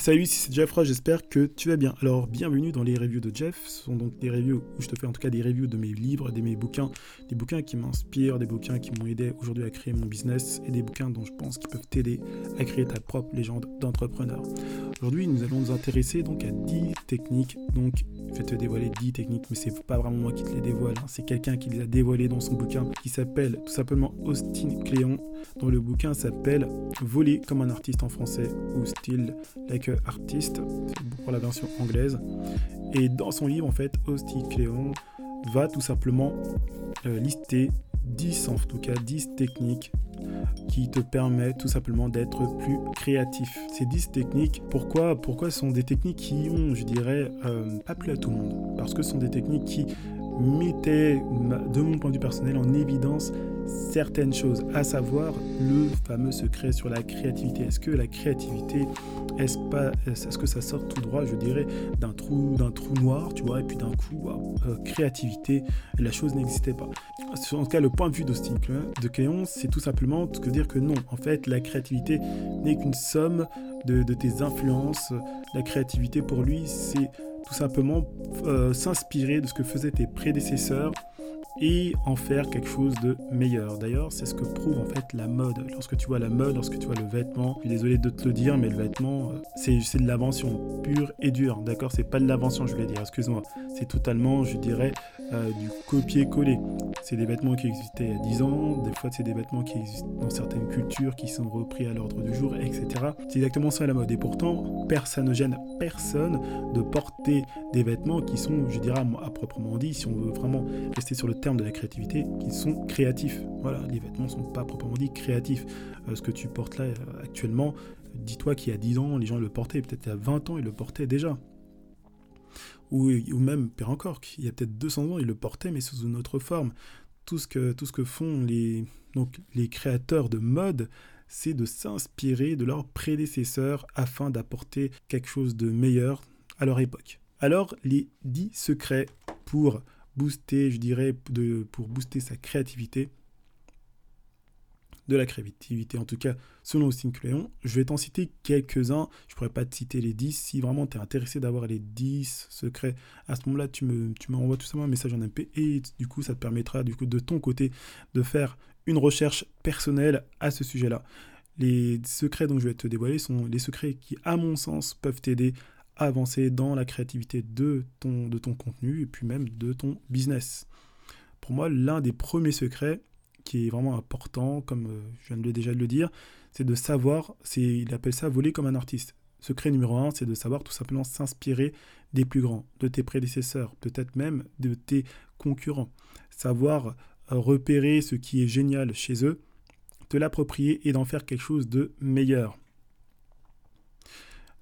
Salut, c'est Jeff Roche, j'espère que tu vas bien. Alors, bienvenue dans les reviews de Jeff. Ce sont donc des reviews où je te fais en tout cas des reviews de mes livres, de mes bouquins, des bouquins qui m'inspirent, des bouquins qui m'ont aidé aujourd'hui à créer mon business et des bouquins dont je pense qu'ils peuvent t'aider à créer ta propre légende d'entrepreneur. Aujourd'hui, nous allons nous intéresser donc à 10 techniques. Donc, je vais te dévoiler 10 techniques, mais c'est pas vraiment moi qui te les dévoile. Hein. C'est quelqu'un qui les a dévoilées dans son bouquin qui s'appelle tout simplement Austin Cléon, dont le bouquin s'appelle Voler comme un artiste en français ou Still Like artiste, pour la version anglaise. Et dans son livre, en fait, Austin Cléon va tout simplement euh, lister 10, en tout cas 10 techniques qui te permettent tout simplement d'être plus créatif. Ces 10 techniques, pourquoi Pourquoi sont des techniques qui ont, je dirais, euh, pas plu à tout le monde? Parce que ce sont des techniques qui mettaient, de mon point de vue personnel, en évidence certaines choses, à savoir le fameux secret sur la créativité. Est-ce que la créativité, est-ce pas, est-ce que ça sort tout droit, je dirais, d'un trou, d'un trou noir, tu vois, et puis d'un coup, euh, créativité, la chose n'existait pas. En tout cas, le point de vue d'Austin de Cléon, c'est tout simplement de dire que non, en fait, la créativité n'est qu'une somme de, tes influences. La créativité, pour lui, c'est tout simplement euh, s'inspirer de ce que faisaient tes prédécesseurs et en faire quelque chose de meilleur. D'ailleurs, c'est ce que prouve en fait la mode. Lorsque tu vois la mode, lorsque tu vois le vêtement, je suis désolé de te le dire, mais le vêtement, euh, c'est de l'invention pure et dure. D'accord C'est pas de l'invention, je voulais dire, excuse-moi. C'est totalement, je dirais, euh, du copier-coller. C'est des vêtements qui existaient il y a 10 ans, des fois c'est des vêtements qui existent dans certaines cultures, qui sont repris à l'ordre du jour, etc. C'est exactement ça la mode. Et pourtant, personne ne gêne personne de porter des vêtements qui sont, je dirais, à proprement dit, si on veut vraiment rester sur le terme de la créativité, qui sont créatifs. Voilà, les vêtements ne sont pas proprement dit créatifs. Euh, ce que tu portes là euh, actuellement, dis-toi qu'il y a 10 ans, les gens le portaient, peut-être il y a 20 ans, ils le portaient déjà. Ou, ou même, pire encore, il y a peut-être 200 ans, ils le portaient, mais sous une autre forme. Tout ce que, tout ce que font les, donc, les créateurs de mode, c'est de s'inspirer de leurs prédécesseurs afin d'apporter quelque chose de meilleur à leur époque. Alors, les 10 secrets pour booster, je dirais, de, pour booster sa créativité, de la créativité, en tout cas selon Austin Cléon. Je vais t'en citer quelques-uns, je pourrais pas te citer les 10. Si vraiment tu es intéressé d'avoir les 10 secrets, à ce moment-là, tu me tu m'envoies tout simplement un message en MP et du coup, ça te permettra du coup de ton côté de faire une recherche personnelle à ce sujet-là. Les secrets dont je vais te dévoiler sont les secrets qui, à mon sens, peuvent t'aider avancer dans la créativité de ton, de ton contenu et puis même de ton business. Pour moi, l'un des premiers secrets qui est vraiment important, comme euh, je viens de déjà le dire, c'est de savoir, il appelle ça voler comme un artiste. Secret numéro un, c'est de savoir tout simplement s'inspirer des plus grands, de tes prédécesseurs, peut-être même de tes concurrents. Savoir euh, repérer ce qui est génial chez eux, te l'approprier et d'en faire quelque chose de meilleur.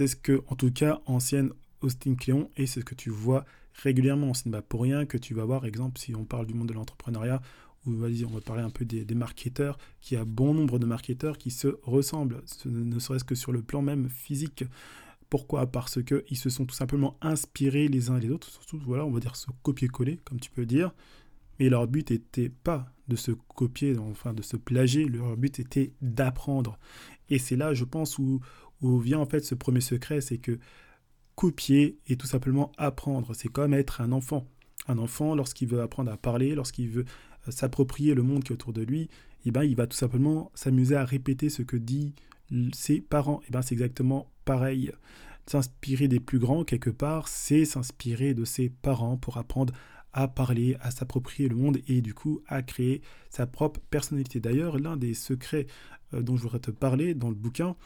C'est ce que, en tout cas, ancienne Austin Cléon, et c'est ce que tu vois régulièrement. Ce n'est pour rien que tu vas voir, exemple, si on parle du monde de l'entrepreneuriat, ou on va parler un peu des, marketeurs, qu'il a bon nombre de marketeurs qui se ressemblent, ne serait-ce que sur le plan même physique. Pourquoi? Parce qu'ils se sont tout simplement inspirés les uns et les autres, surtout, voilà, on va dire se copier-coller, comme tu peux dire. Mais leur but n'était pas de se copier, enfin de se plager, leur but était d'apprendre. Et c'est là, je pense, où, où vient en fait ce premier secret, c'est que copier et tout simplement apprendre, c'est comme être un enfant. Un enfant, lorsqu'il veut apprendre à parler, lorsqu'il veut euh, s'approprier le monde qui est autour de lui, eh ben, il va tout simplement s'amuser à répéter ce que disent ses parents. Eh ben, c'est exactement pareil. S'inspirer des plus grands, quelque part, c'est s'inspirer de ses parents pour apprendre à parler, à s'approprier le monde et du coup à créer sa propre personnalité. D'ailleurs, l'un des secrets euh, dont je voudrais te parler dans le bouquin,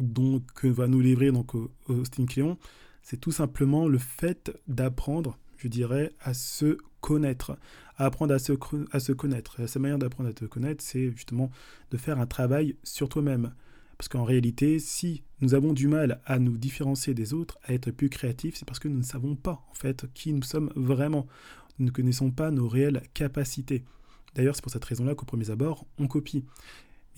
donc, que va nous livrer donc, Austin Cléon, c'est tout simplement le fait d'apprendre, je dirais, à se connaître, à apprendre à se, à se connaître. sa manière d'apprendre à te connaître, c'est justement de faire un travail sur toi-même. Parce qu'en réalité, si nous avons du mal à nous différencier des autres, à être plus créatifs, c'est parce que nous ne savons pas, en fait, qui nous sommes vraiment. Nous ne connaissons pas nos réelles capacités. D'ailleurs, c'est pour cette raison-là qu'au premier abord, on copie.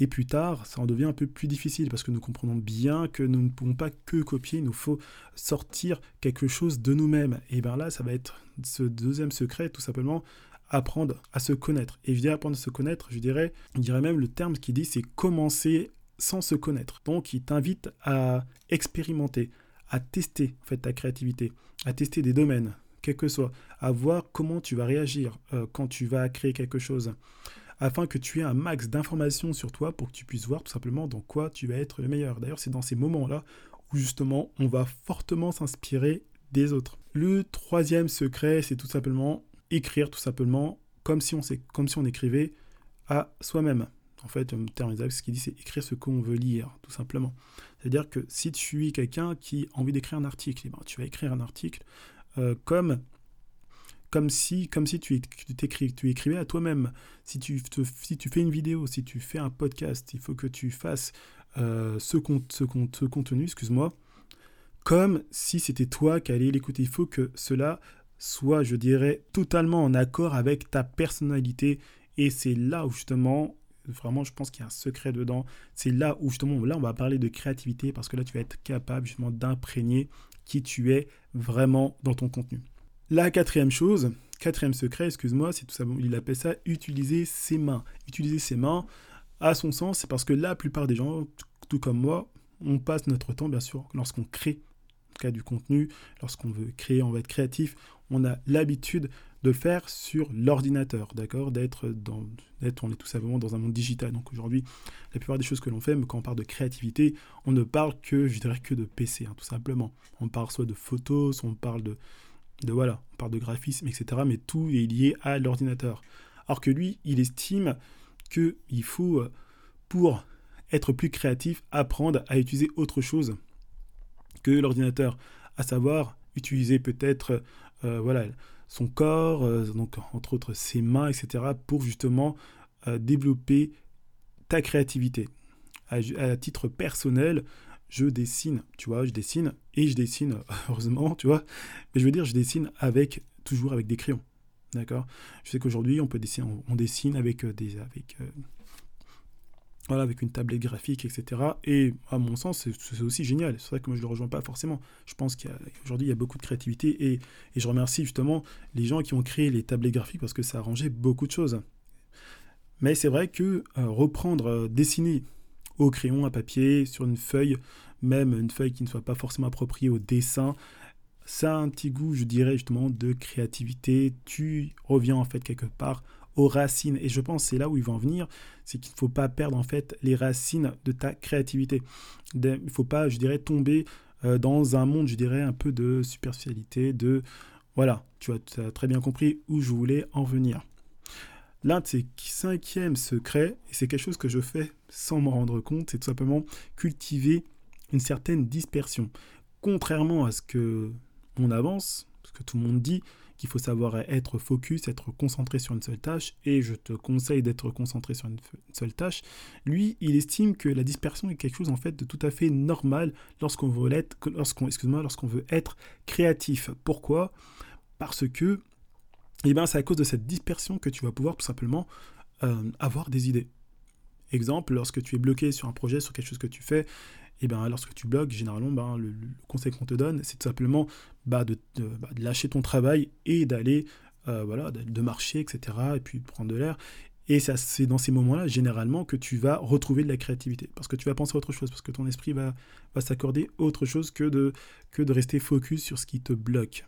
Et plus tard, ça en devient un peu plus difficile parce que nous comprenons bien que nous ne pouvons pas que copier, il nous faut sortir quelque chose de nous-mêmes. Et bien là, ça va être ce deuxième secret, tout simplement, apprendre à se connaître. Et je dis apprendre à se connaître, je dirais, je dirais même le terme qui dit c'est commencer sans se connaître. Donc, il t'invite à expérimenter, à tester ta créativité, à tester des domaines, quel que soit, à voir comment tu vas réagir euh, quand tu vas créer quelque chose, afin que tu aies un max d'informations sur toi pour que tu puisses voir tout simplement dans quoi tu vas être le meilleur. D'ailleurs, c'est dans ces moments-là où justement on va fortement s'inspirer des autres. Le troisième secret, c'est tout simplement écrire tout simplement comme si on, écrivait à soi-même. En fait, en termes exacts, ce qu'il dit, c'est écrire ce qu'on veut lire, tout simplement. C'est-à-dire que si tu es quelqu'un qui a envie d'écrire un article, eh ben, tu vas écrire un article euh, comme, comme si, comme si tu, écrivais à toi-même. Si tu, si tu fais une vidéo, si tu fais un podcast, il faut que tu fasses euh, ce, ce, ce contenu, excuse-moi, comme si c'était toi qui allais l'écouter. Il faut que cela soit, je dirais, totalement en accord avec ta personnalité. Et c'est là où justement, vraiment, je pense qu'il y a un secret dedans. C'est là où justement, là, on va parler de créativité parce que là, tu vas être capable justement d'imprégner qui tu es vraiment dans ton contenu. La quatrième chose, quatrième secret, excuse-moi, c'est tout ça, il appelle ça utiliser ses mains. Utiliser ses mains, à son sens, c'est parce que la plupart des gens, tout comme moi, on passe notre temps, bien sûr, lorsqu'on crée cas du contenu, lorsqu'on veut créer, on veut être créatif, on a l'habitude de faire sur l'ordinateur, d'accord D'être dans, on est tout simplement dans un monde digital. Donc aujourd'hui, la plupart des choses que l'on fait, quand on parle de créativité, on ne parle que, je dirais, que de PC, hein, tout simplement. On parle soit de photos, soit on parle de, de voilà, on parle de graphisme, etc. Mais tout est lié à l'ordinateur. Alors que lui, il estime qu'il faut, euh, pour être plus créatif, apprendre à utiliser autre chose que l'ordinateur, à savoir utiliser peut-être euh, voilà, son corps, euh, entre autres ses mains, etc., pour justement développer ta créativité. À, titre personnel, je dessine, tu vois, je dessine et je dessine, heureusement, tu vois, mais je veux dire, je dessine avec, toujours avec des crayons, d'accord? Je sais qu'aujourd'hui, on peut dessiner, on, dessine avec des, avec, voilà, avec une tablette graphique, etc. Et à mon sens, c'est aussi génial. C'est vrai que moi, je ne le rejoins pas forcément. Je pense qu'aujourd'hui, il y a beaucoup de créativité et, et, je remercie justement les gens qui ont créé les tablettes graphiques parce que ça a arrangé beaucoup de choses. Mais c'est vrai que euh, reprendre, euh, dessiner au crayon, à papier, sur une feuille, même une feuille qui ne soit pas forcément appropriée au dessin, ça a un petit goût, je dirais justement, de créativité. Tu reviens en fait quelque part aux racines. Et je pense c'est là où ils vont en venir, c'est qu'il ne faut pas perdre en fait les racines de ta créativité. Il ne faut pas, je dirais, tomber euh, dans un monde, je dirais, un peu de superficialité, de... Voilà, tu as, très bien compris où je voulais en venir. L'un de ces cinquièmes secrets, et c'est quelque chose que je fais sans m'en rendre compte, c'est tout simplement cultiver une certaine dispersion. Contrairement à ce que on avance, ce que tout le monde dit, qu'il faut savoir être focus, être concentré sur une seule tâche, et je te conseille d'être concentré sur une seule tâche. Lui, il estime que la dispersion est quelque chose en fait de tout à fait normal lorsqu'on veut lorsqu'on veut être créatif. Pourquoi? Parce que, eh ben, c'est à cause de cette dispersion que tu vas pouvoir tout simplement euh, avoir des idées. Exemple, lorsque tu es bloqué sur un projet, sur quelque chose que tu fais, et ben lorsque tu bloques, généralement, ben, le, conseil qu'on te donne, c'est tout simplement bah, de, bah, de, lâcher ton travail et d'aller, euh, voilà, de, marcher, etc., et puis prendre de l'air. Et c'est dans ces moments-là, généralement, que tu vas retrouver de la créativité. Parce que tu vas penser à autre chose, parce que ton esprit va, va s'accorder autre chose que de, que de rester focus sur ce qui te bloque.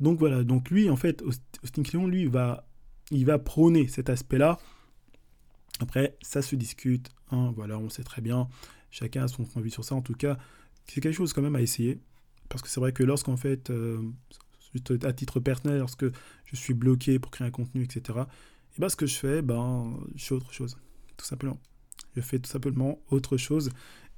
Donc voilà, donc lui, en fait, Austin Kleon, lui, va, il va prôner cet aspect-là après, ça se discute, hein, voilà, on sait très bien, chacun a son point de vue sur ça. En tout cas, c'est quelque chose quand même à essayer. Parce que c'est vrai que lorsqu'en fait, euh, à titre personnel, lorsque je suis bloqué pour créer un contenu, etc., et ben ce que je fais, ben, je fais autre chose, tout simplement. Je fais tout simplement autre chose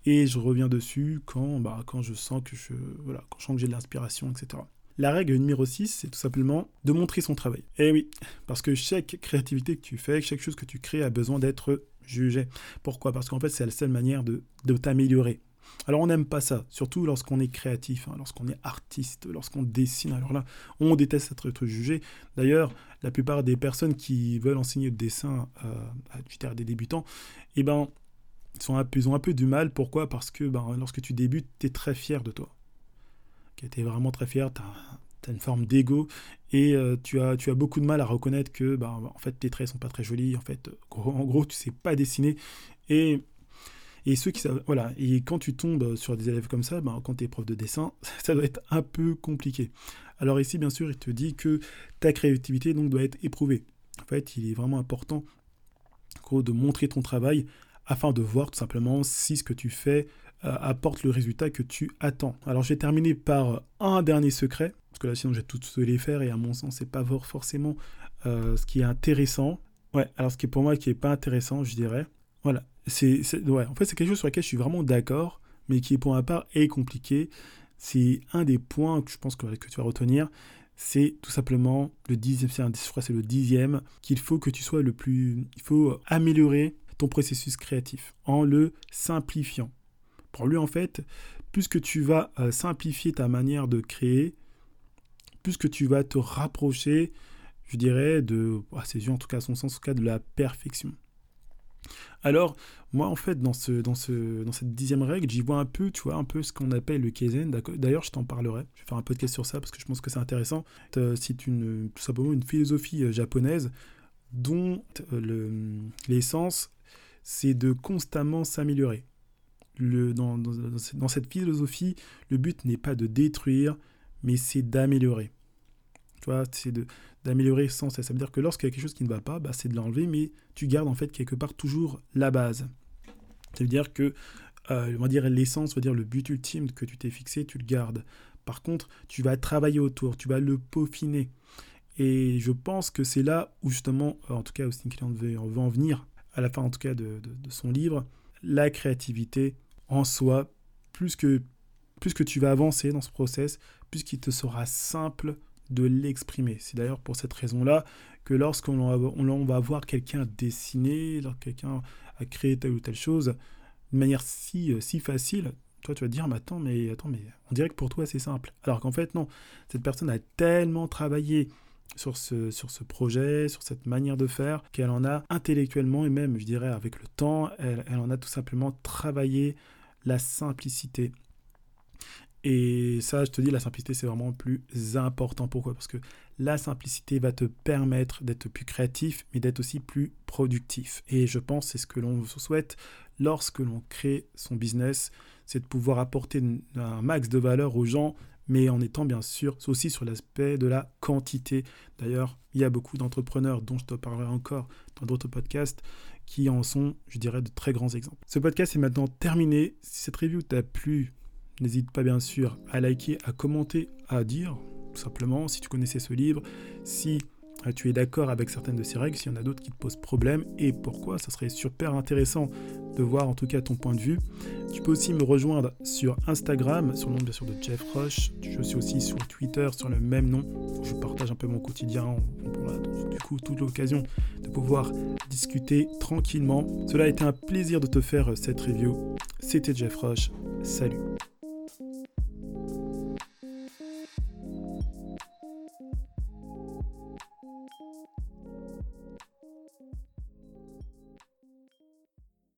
et je reviens dessus quand, bah, quand je sens que je, voilà, quand je sens que j'ai de l'inspiration, etc. La règle numéro 6, c'est tout simplement de montrer son travail. Eh oui, parce que chaque créativité que tu fais, chaque chose que tu crées a besoin d'être jugé. Pourquoi? Parce qu'en fait, c'est la seule manière de, t'améliorer. Alors on n'aime pas ça, surtout lorsqu'on est créatif, hein, lorsqu'on est artiste, lorsqu'on dessine. Alors là, on déteste être jugé. D'ailleurs, la plupart des personnes qui veulent enseigner le dessin euh, à des débutants, eh ben, ils, sont un ils ont un peu du mal. Pourquoi? Parce que ben, lorsque tu débutes, tu es très fier de toi tu es vraiment très fier, tu as, une forme d'ego et euh, tu, as, tu as beaucoup de mal à reconnaître que bah, en fait tes traits sont pas très jolis, en fait en gros tu sais pas dessiner et Et ceux qui savent, voilà, et quand tu tombes sur des élèves comme ça, ben, quand tu es prof de dessin, ça doit être un peu compliqué. Alors ici, bien sûr, il te dit que ta créativité donc doit être éprouvée. En fait, il est vraiment important de montrer ton travail afin de voir tout simplement si ce que tu fais apporte le résultat que tu attends. Alors je vais terminer par un dernier secret, parce que là sinon j'ai tout les faire et à mon sens c'est pas forcément euh, ce qui est intéressant. Ouais, alors ce qui est pour moi qui est pas intéressant, je dirais. Voilà, c'est ouais, en fait c'est quelque chose sur lequel je suis vraiment d'accord, mais qui pour ma part est compliqué. C'est un des points que je pense que, que tu vas retenir, c'est tout simplement le dixième, je crois c'est le dixième, qu'il faut que tu sois le plus, il faut améliorer ton processus créatif en le simplifiant. Pour lui en fait, plus que tu vas euh, simplifier ta manière de créer, plus que tu vas te rapprocher, je dirais, de, ses yeux en tout cas, son sens, en cas, de la perfection. Alors, moi, en fait, dans, ce, dans, ce, dans cette dixième règle, j'y vois un peu, tu vois, un peu ce qu'on appelle le Kaizen. D'ailleurs, je t'en parlerai. Je vais faire un podcast sur ça parce que je pense que c'est intéressant. C'est une, tout simplement une philosophie euh, japonaise dont euh, l'essence, c'est de constamment s'améliorer. Dans, dans, dans cette philosophie, le but n'est pas de détruire, mais c'est d'améliorer. Tu vois, c'est d'améliorer sans cesse. Ça veut dire que lorsqu'il y a quelque chose qui ne va pas, bah, c'est de l'enlever, mais tu gardes en fait quelque part toujours la base. Ça veut dire que, euh, l'essence, le but ultime que tu t'es fixé, tu le gardes. Par contre, tu vas travailler autour, tu vas le peaufiner. Et je pense que c'est là où justement, euh, en tout cas, Austin Kleon veut, veut, en venir, à la fin en tout cas de, de, son livre, la créativité en soi, plus que, plus que tu vas avancer dans ce process, plus qu'il te sera simple de l'exprimer. C'est d'ailleurs pour cette raison-là que lorsqu'on on va voir quelqu'un dessiner, quelqu'un a créé telle ou telle chose, de manière si, euh, si facile, toi tu vas dire, mais attends, mais attends, mais on dirait que pour toi c'est simple. Alors qu'en fait non, cette personne a tellement travaillé sur ce, sur ce projet, sur cette manière de faire, qu'elle en a intellectuellement et même, je dirais, avec le temps, elle, elle en a tout simplement travaillé la simplicité. Et ça, je te dis, la simplicité, c'est vraiment le plus important. Pourquoi? Parce que la simplicité va te permettre d'être plus créatif, mais d'être aussi plus productif. Et je pense c'est ce que l'on souhaite lorsque l'on crée son business, c'est de pouvoir apporter un max de valeur aux gens, mais en étant bien sûr aussi sur l'aspect de la quantité. D'ailleurs, il y a beaucoup d'entrepreneurs dont je te parlerai encore dans d'autres podcasts qui en sont, je dirais, de très grands exemples. Ce podcast est maintenant terminé. Si cette review t'a plu, N'hésite pas bien sûr à liker, à commenter, à dire tout simplement si tu connaissais ce livre, si tu es d'accord avec certaines de ces règles, s'il y en a d'autres qui te posent problème et pourquoi? Ça serait super intéressant de voir en tout cas ton point de vue. Tu peux aussi me rejoindre sur Instagram, sur le nom bien sûr de Jeff Rush. Je suis aussi sur Twitter sur le même nom. Je partage un peu mon quotidien. du coup, toute l'occasion de pouvoir discuter tranquillement. Cela a été un plaisir de te faire cette review. C'était Jeff Rush. Salut.